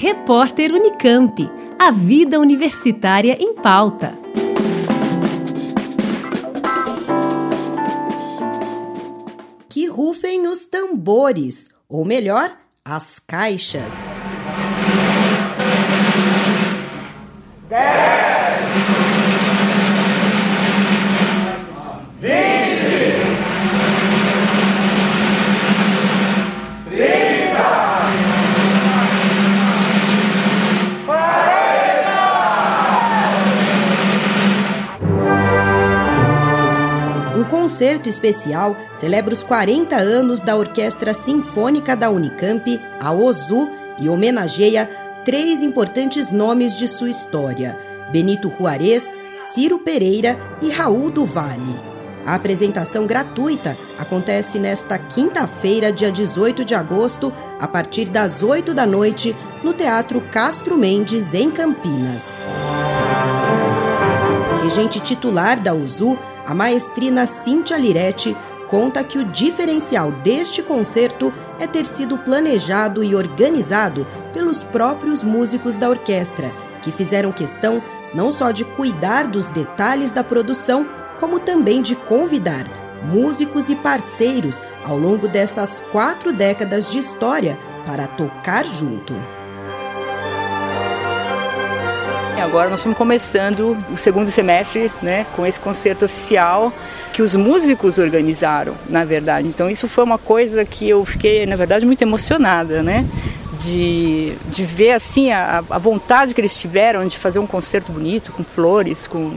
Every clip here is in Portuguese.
Repórter Unicamp. A vida universitária em pauta. Que rufem os tambores, ou melhor, as caixas. Concerto especial celebra os 40 anos da Orquestra Sinfônica da Unicamp, a OZU, e homenageia três importantes nomes de sua história: Benito Juarez, Ciro Pereira e Raul do Vale. A apresentação gratuita acontece nesta quinta-feira, dia 18 de agosto, a partir das 8 da noite, no Teatro Castro Mendes, em Campinas. Regente titular da UZU, a maestrina Cíntia Liretti conta que o diferencial deste concerto é ter sido planejado e organizado pelos próprios músicos da orquestra, que fizeram questão não só de cuidar dos detalhes da produção, como também de convidar músicos e parceiros ao longo dessas quatro décadas de história para tocar junto. Agora nós estamos começando o segundo semestre né, com esse concerto oficial que os músicos organizaram, na verdade. Então isso foi uma coisa que eu fiquei, na verdade, muito emocionada, né? de, de ver assim a, a, vontade que eles tiveram de fazer um concerto bonito com flores, com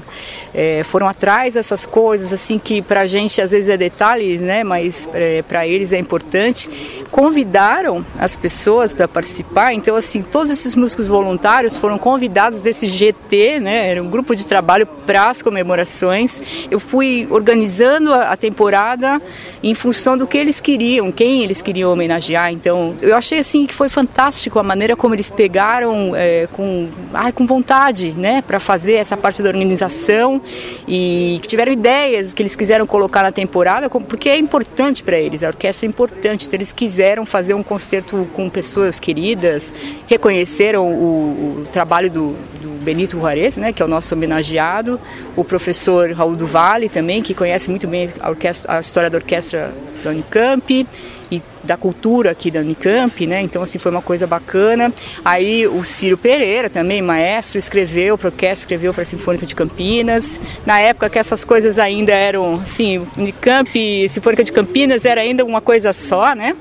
é, foram atrás dessas coisas assim que para a gente às vezes é detalhe, né? Mas é, para eles é importante. Convidaram as pessoas para participar. Então assim todos esses músicos voluntários foram convidados desse GT, né? Era um grupo de trabalho para as comemorações. Eu fui organizando a, temporada em função do que eles queriam, quem eles queriam homenagear. Então eu achei assim que foi fantástico fantástico a maneira como eles pegaram é, com, ai, com vontade né, para fazer essa parte da organização e que tiveram ideias que eles quiseram colocar na temporada, porque é importante para eles, a orquestra é importante, então eles quiseram fazer um concerto com pessoas queridas, reconheceram o, o trabalho do, do Benito Juarez, né, que é o nosso homenageado, o professor Raul do Vale também, que conhece muito bem a, orquestra, a história da orquestra da Unicamp, e da cultura aqui da Unicamp, né? Então assim foi uma coisa bacana. Aí o Ciro Pereira também, maestro, escreveu para orquestra, escreveu para a Sinfônica de Campinas. Na época que essas coisas ainda eram, assim, Unicamp e Sinfônica de Campinas era ainda uma coisa só, né?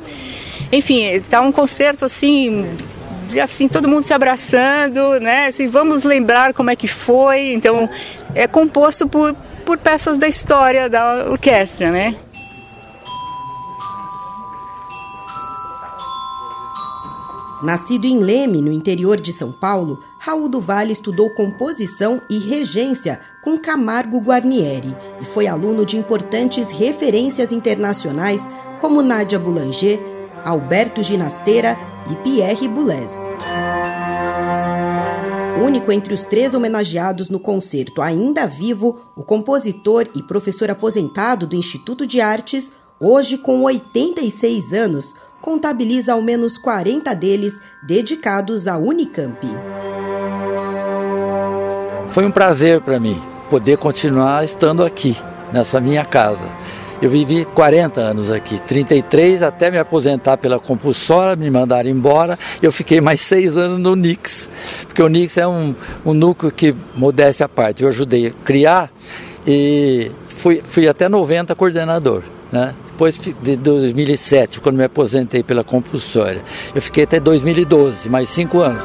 Enfim, tá um concerto assim assim todo mundo se abraçando, né? Assim, vamos lembrar como é que foi. Então é composto por, por peças da história da orquestra, né? Nascido em Leme, no interior de São Paulo, Raul do Vale estudou composição e regência com Camargo Guarnieri e foi aluno de importantes referências internacionais como Nadia Boulanger, Alberto Ginasteira e Pierre Boulez. Único entre os três homenageados no concerto ainda vivo, o compositor e professor aposentado do Instituto de Artes, hoje com 86 anos, contabiliza ao menos 40 deles dedicados à Unicamp. Foi um prazer para mim poder continuar estando aqui, nessa minha casa. Eu vivi 40 anos aqui, 33 até me aposentar pela compulsória, me mandaram embora. Eu fiquei mais seis anos no Nix, porque o Nix é um, um núcleo que, modéstia à parte, eu ajudei a criar e fui, fui até 90 coordenador. Né? Depois de 2007, quando me aposentei pela compulsória. Eu fiquei até 2012, mais cinco anos.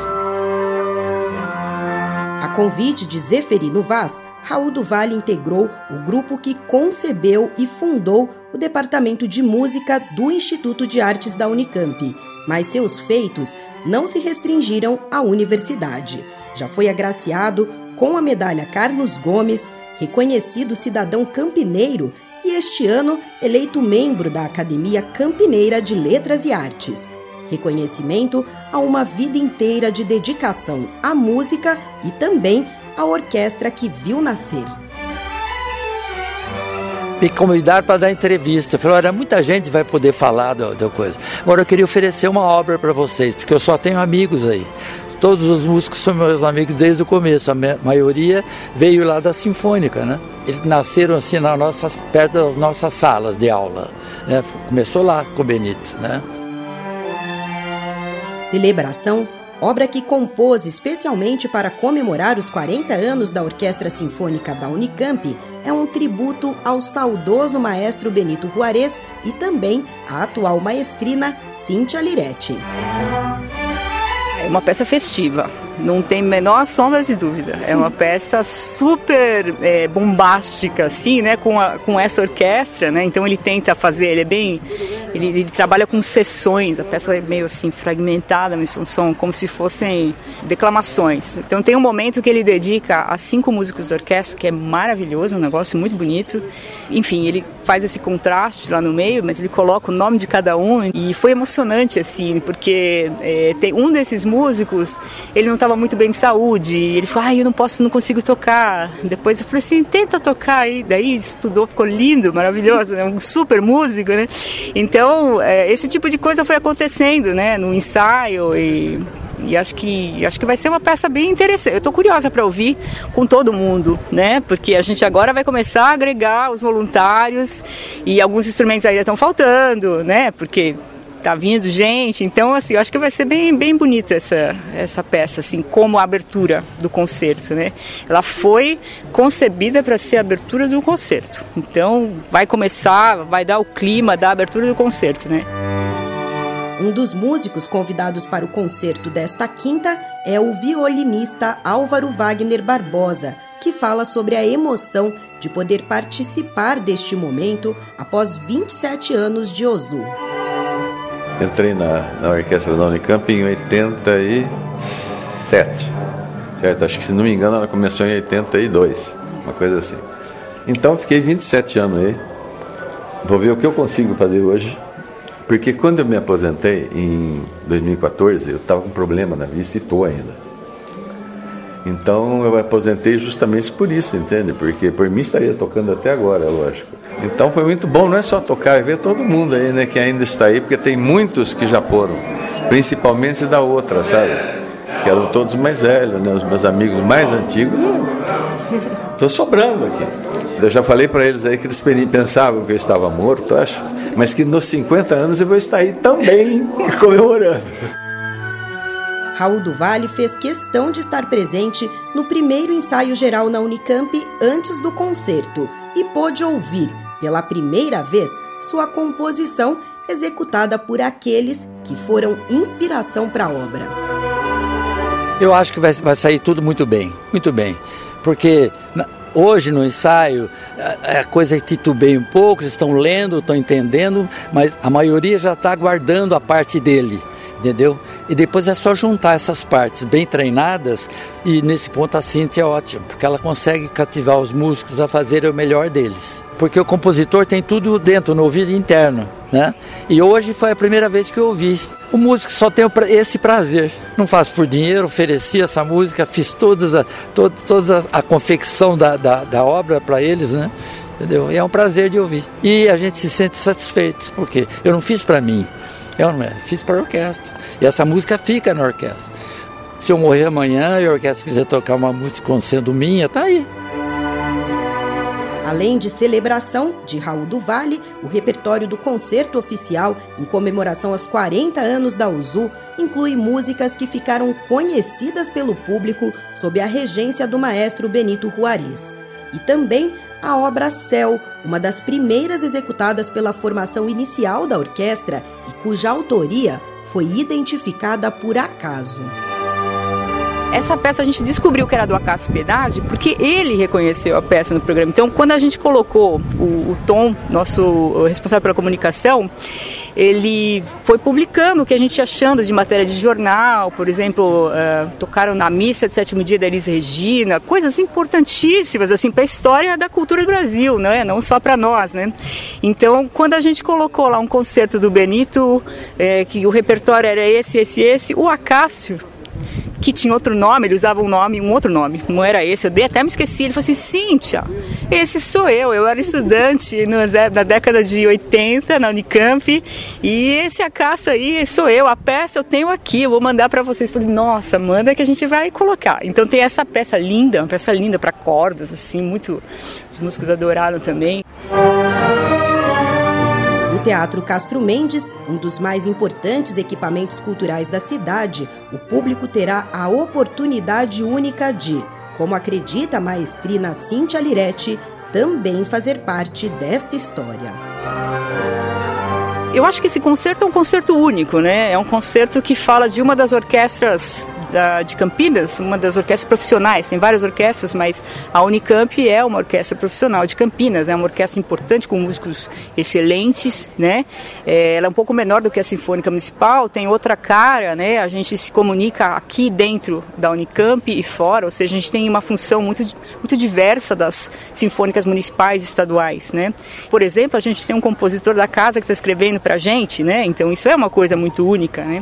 A convite de Zeferino Vaz, Raul do Vale integrou o grupo que concebeu e fundou o Departamento de Música do Instituto de Artes da Unicamp. Mas seus feitos não se restringiram à universidade. Já foi agraciado com a medalha Carlos Gomes, reconhecido cidadão campineiro e este ano eleito membro da Academia Campineira de Letras e Artes. Reconhecimento a uma vida inteira de dedicação à música e também à orquestra que viu nascer. Me convidaram para dar entrevista. Falei, olha, muita gente vai poder falar da, da coisa. Agora eu queria oferecer uma obra para vocês, porque eu só tenho amigos aí todos os músicos são meus amigos desde o começo. A maioria veio lá da Sinfônica, né? Eles nasceram assim nas nossas, perto das nossas salas de aula. Né? Começou lá com o Benito, né? Celebração obra que compôs especialmente para comemorar os 40 anos da Orquestra Sinfônica da Unicamp, é um tributo ao saudoso maestro Benito Juarez e também à atual maestrina Cíntia Liretti. Uma peça festiva, não tem menor sombra de dúvida. É uma peça super é, bombástica, assim, né? Com, a, com essa orquestra, né? Então ele tenta fazer, ele é bem. Ele, ele, trabalha com sessões, a peça é meio assim fragmentada, mas são, são como se fossem declamações. Então tem um momento que ele dedica a cinco músicos da orquestra, que é maravilhoso, um negócio muito bonito. Enfim, ele faz esse contraste lá no meio, mas ele coloca o nome de cada um e foi emocionante, assim, porque é, tem um desses músicos, ele não estava muito bem de saúde, e ele falou, ah, eu não posso, não consigo tocar. Depois eu falei assim, tenta tocar aí, daí estudou, ficou lindo, maravilhoso, né? um super músico, né? Então, é, esse tipo de coisa foi acontecendo, né, no ensaio e e acho que acho que vai ser uma peça bem interessante. Eu estou curiosa para ouvir com todo mundo, né? Porque a gente agora vai começar a agregar os voluntários e alguns instrumentos ainda estão faltando, né? Porque tá vindo gente. Então, assim, eu acho que vai ser bem, bem bonita essa, essa peça, assim, como a abertura do concerto, né? Ela foi concebida para ser a abertura do concerto. Então, vai começar, vai dar o clima da abertura do concerto, né? Um dos músicos convidados para o concerto desta quinta é o violinista Álvaro Wagner Barbosa, que fala sobre a emoção de poder participar deste momento após 27 anos de Ozu. Entrei na, na orquestra da Unicamp em 87, certo? Acho que se não me engano ela começou em 82, uma coisa assim. Então fiquei 27 anos aí. Vou ver o que eu consigo fazer hoje. Porque quando eu me aposentei em 2014, eu estava com problema na vista e estou ainda. Então eu aposentei justamente por isso, entende? Porque por mim estaria tocando até agora, lógico. Então foi muito bom, não é só tocar, é ver todo mundo aí, né, que ainda está aí, porque tem muitos que já foram, principalmente da outra, sabe? Que eram todos mais velhos, né? Os meus amigos mais antigos, estou sobrando aqui. Eu já falei para eles aí que eles pensavam que eu estava morto, acho, mas que nos 50 anos eu vou estar aí também comemorando. Raul do Vale fez questão de estar presente no primeiro ensaio geral na Unicamp antes do concerto e pôde ouvir, pela primeira vez, sua composição executada por aqueles que foram inspiração para a obra. Eu acho que vai, vai sair tudo muito bem, muito bem, porque hoje no ensaio a, a coisa titubeia um pouco, eles estão lendo, estão entendendo, mas a maioria já está aguardando a parte dele, entendeu? E depois é só juntar essas partes bem treinadas e nesse ponto a Cintia é ótima, porque ela consegue cativar os músicos a fazerem o melhor deles. Porque o compositor tem tudo dentro, no ouvido interno, né? E hoje foi a primeira vez que eu ouvi. O músico só tem esse prazer. Não faço por dinheiro, ofereci essa música, fiz todas a, todo, toda a confecção da, da, da obra para eles, né? Entendeu? E é um prazer de ouvir. E a gente se sente satisfeito, porque eu não fiz para mim, eu é, fiz para a orquestra. E essa música fica na orquestra. Se eu morrer amanhã e a orquestra quiser tocar uma música sendo minha, tá aí. Além de celebração de Raul do Vale, o repertório do concerto oficial em comemoração aos 40 anos da UZU inclui músicas que ficaram conhecidas pelo público sob a regência do maestro Benito Juarez. E também a obra Céu, uma das primeiras executadas pela formação inicial da orquestra e cuja autoria foi identificada por acaso. Essa peça a gente descobriu que era do Acácio Piedade porque ele reconheceu a peça no programa. Então, quando a gente colocou o, o Tom, nosso responsável pela comunicação, ele foi publicando o que a gente achando de matéria de jornal, por exemplo, uh, tocaram na missa do sétimo dia da Elis Regina, coisas importantíssimas assim para a história da cultura do Brasil, não é? Não só para nós, né? Então, quando a gente colocou lá um concerto do Benito, é, que o repertório era esse, esse, esse, o Acácio que tinha outro nome, ele usava um nome, um outro nome, não era esse, eu dei, até me esqueci, ele falou assim, Cíntia, esse sou eu, eu era estudante no, na década de 80 na Unicamp e esse acaso aí sou eu, a peça eu tenho aqui, eu vou mandar para vocês. Eu falei, nossa, manda que a gente vai colocar. Então tem essa peça linda, uma peça linda para cordas, assim, muito, os músicos adoraram também. Teatro Castro Mendes, um dos mais importantes equipamentos culturais da cidade, o público terá a oportunidade única de, como acredita a maestrina Cíntia Liretti, também fazer parte desta história. Eu acho que esse concerto é um concerto único, né? É um concerto que fala de uma das orquestras da, de Campinas, uma das orquestras profissionais, tem várias orquestras, mas a Unicamp é uma orquestra profissional de Campinas, é uma orquestra importante com músicos excelentes, né? É, ela é um pouco menor do que a Sinfônica Municipal, tem outra cara, né? A gente se comunica aqui dentro da Unicamp e fora, ou seja, a gente tem uma função muito, muito diversa das sinfônicas municipais e estaduais, né? Por exemplo, a gente tem um compositor da casa que está escrevendo para a gente, né? Então isso é uma coisa muito única, né?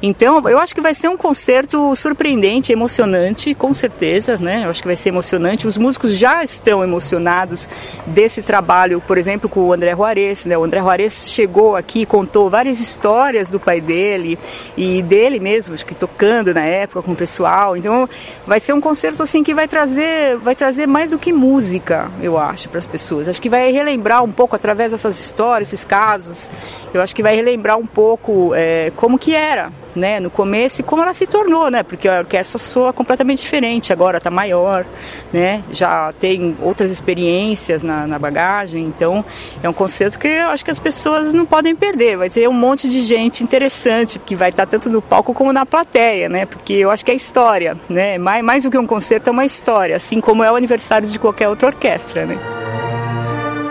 Então eu acho que vai ser um concerto surpreendente, emocionante, com certeza, né? Eu acho que vai ser emocionante. Os músicos já estão emocionados desse trabalho, por exemplo, com o André Juarez, né? O André Juarez chegou aqui, contou várias histórias do pai dele e dele mesmo, que tocando na época com o pessoal. Então, vai ser um concerto assim que vai trazer, vai trazer mais do que música, eu acho, para as pessoas. Acho que vai relembrar um pouco através dessas histórias, esses casos. Eu acho que vai relembrar um pouco é, como que era, né, no começo e como ela se tornou, né, porque a orquestra soa completamente diferente, agora está maior, né, já tem outras experiências na, na, bagagem, então é um concerto que eu acho que as pessoas não podem perder, vai ter um monte de gente interessante que vai estar tanto no palco como na plateia, né, porque eu acho que é história, né, mais, mais do que um concerto é uma história, assim como é o aniversário de qualquer outra orquestra, né.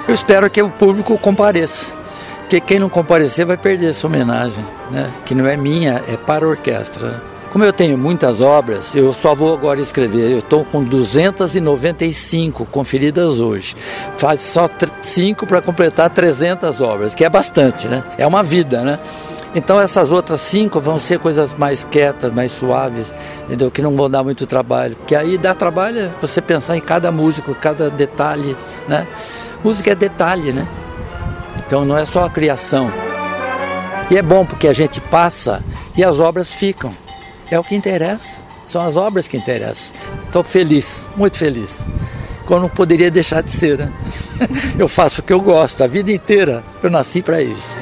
Eu espero que o público compareça porque quem não comparecer vai perder essa homenagem, né? que não é minha, é para a orquestra. Como eu tenho muitas obras, eu só vou agora escrever. Eu estou com 295 conferidas hoje. Faz só 5 para completar 300 obras, que é bastante, né? É uma vida, né? Então essas outras cinco vão ser coisas mais quietas, mais suaves, entendeu? Que não vão dar muito trabalho. Porque aí dá trabalho você pensar em cada músico, cada detalhe, né? Música é detalhe, né? Então não é só a criação. E é bom porque a gente passa e as obras ficam. É o que interessa. São as obras que interessam. Estou feliz, muito feliz. Como não poderia deixar de ser, né? Eu faço o que eu gosto, a vida inteira. Eu nasci para isso.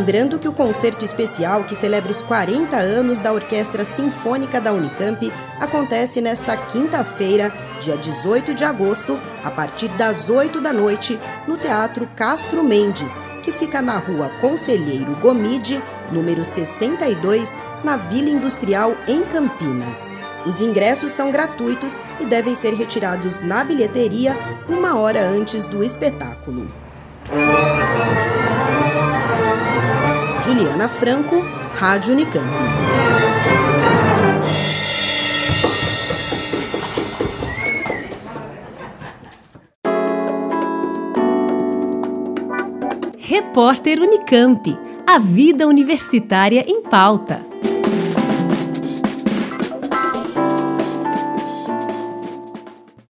Lembrando que o concerto especial que celebra os 40 anos da Orquestra Sinfônica da Unicamp acontece nesta quinta-feira, dia 18 de agosto, a partir das 8 da noite, no Teatro Castro Mendes, que fica na rua Conselheiro Gomide, número 62, na Vila Industrial, em Campinas. Os ingressos são gratuitos e devem ser retirados na bilheteria uma hora antes do espetáculo. Juliana Franco, Rádio Unicamp. Repórter Unicamp. A vida universitária em pauta.